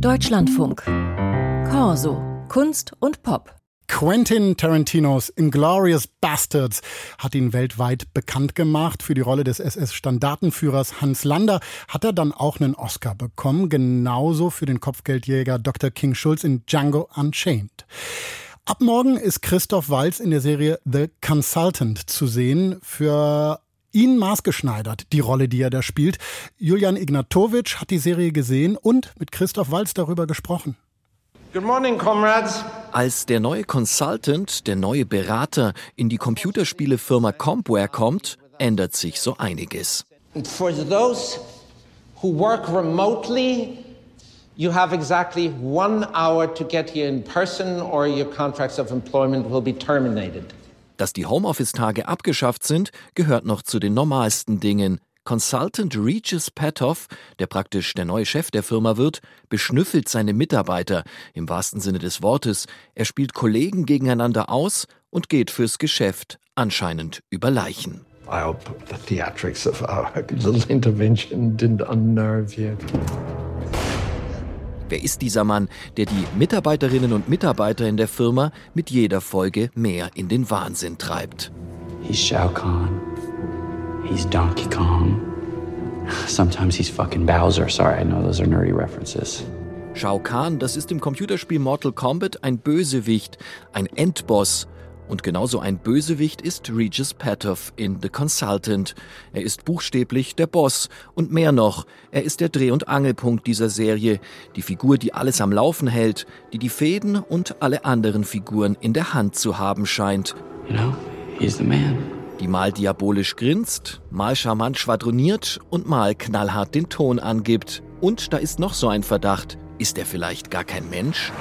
Deutschlandfunk. Corso. Kunst und Pop. Quentin Tarantinos Inglorious Bastards hat ihn weltweit bekannt gemacht. Für die Rolle des SS-Standartenführers Hans Lander hat er dann auch einen Oscar bekommen, genauso für den Kopfgeldjäger Dr. King Schulz in Django Unchained. Ab morgen ist Christoph Walz in der Serie The Consultant zu sehen. Für ihn maßgeschneidert, die Rolle, die er da spielt. Julian Ignatowitsch hat die Serie gesehen und mit Christoph Walz darüber gesprochen. Good morning, comrades. Als der neue Consultant, der neue Berater in die Computerspielefirma Compware kommt, ändert sich so einiges. For those who work remotely, you have exactly one hour to get here in person or your contracts of employment will be terminated. Dass die Homeoffice-Tage abgeschafft sind, gehört noch zu den normalsten Dingen. Consultant Regis Petoff, der praktisch der neue Chef der Firma wird, beschnüffelt seine Mitarbeiter im wahrsten Sinne des Wortes. Er spielt Kollegen gegeneinander aus und geht fürs Geschäft, anscheinend über Leichen. I hope the theatrics of our little intervention didn't unnerve you. Wer ist dieser Mann, der die Mitarbeiterinnen und Mitarbeiter in der Firma mit jeder Folge mehr in den Wahnsinn treibt? He's Shao Kahn. He's Donkey Kong. Sometimes he's fucking Bowser. Sorry, I know those are nerdy references. Shao Kahn, das ist im Computerspiel Mortal Kombat ein Bösewicht, ein Endboss und genauso ein Bösewicht ist Regis Patoff in The Consultant. Er ist buchstäblich der Boss. Und mehr noch, er ist der Dreh- und Angelpunkt dieser Serie. Die Figur, die alles am Laufen hält, die die Fäden und alle anderen Figuren in der Hand zu haben scheint. You know, he's the man. Die mal diabolisch grinst, mal charmant schwadroniert und mal knallhart den Ton angibt. Und da ist noch so ein Verdacht. Ist er vielleicht gar kein Mensch?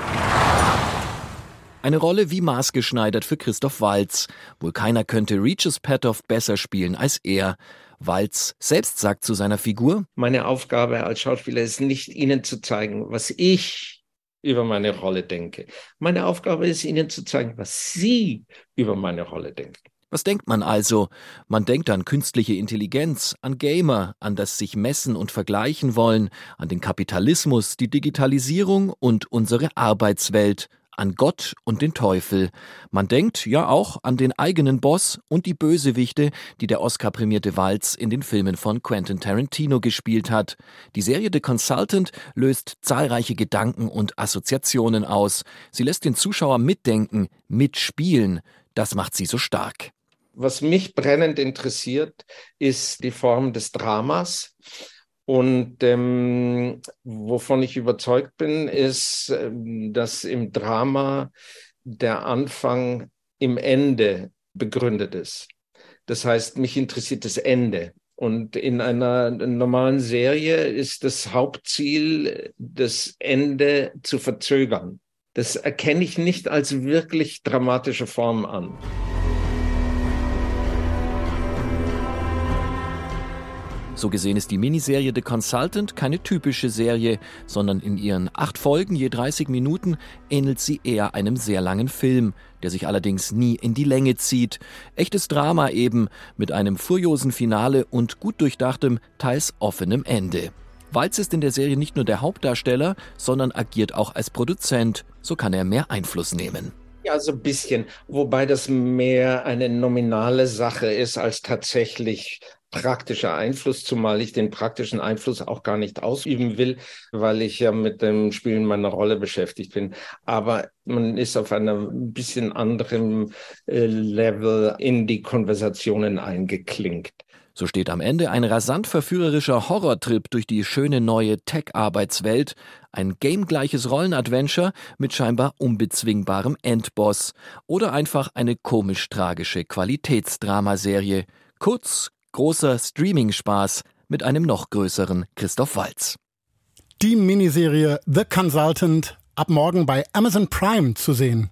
Eine Rolle wie maßgeschneidert für Christoph Walz. Wohl keiner könnte Regis Patoff besser spielen als er. Walz selbst sagt zu seiner Figur: Meine Aufgabe als Schauspieler ist nicht, Ihnen zu zeigen, was ich über meine Rolle denke. Meine Aufgabe ist, Ihnen zu zeigen, was Sie über meine Rolle denken. Was denkt man also? Man denkt an künstliche Intelligenz, an Gamer, an das sich messen und vergleichen wollen, an den Kapitalismus, die Digitalisierung und unsere Arbeitswelt, an Gott und den Teufel. Man denkt ja auch an den eigenen Boss und die Bösewichte, die der Oscar-prämierte Walz in den Filmen von Quentin Tarantino gespielt hat. Die Serie The Consultant löst zahlreiche Gedanken und Assoziationen aus. Sie lässt den Zuschauer mitdenken, mitspielen. Das macht sie so stark. Was mich brennend interessiert, ist die Form des Dramas. Und ähm, wovon ich überzeugt bin, ist, ähm, dass im Drama der Anfang im Ende begründet ist. Das heißt, mich interessiert das Ende. Und in einer normalen Serie ist das Hauptziel, das Ende zu verzögern. Das erkenne ich nicht als wirklich dramatische Form an. So gesehen ist die Miniserie The Consultant keine typische Serie, sondern in ihren acht Folgen je 30 Minuten ähnelt sie eher einem sehr langen Film, der sich allerdings nie in die Länge zieht. Echtes Drama eben, mit einem furiosen Finale und gut durchdachtem, teils offenem Ende. Walz ist in der Serie nicht nur der Hauptdarsteller, sondern agiert auch als Produzent, so kann er mehr Einfluss nehmen. Ja, so ein bisschen, wobei das mehr eine nominale Sache ist als tatsächlich praktischer Einfluss, zumal ich den praktischen Einfluss auch gar nicht ausüben will, weil ich ja mit dem Spielen meiner Rolle beschäftigt bin. Aber man ist auf einem bisschen anderen äh, Level in die Konversationen eingeklinkt. So steht am Ende ein rasant verführerischer Horrortrip durch die schöne neue Tech-Arbeitswelt, ein gamegleiches Rollenadventure mit scheinbar unbezwingbarem Endboss oder einfach eine komisch-tragische Qualitätsdramaserie. Kurz, großer Streaming-Spaß mit einem noch größeren Christoph Walz. Die Miniserie The Consultant ab morgen bei Amazon Prime zu sehen.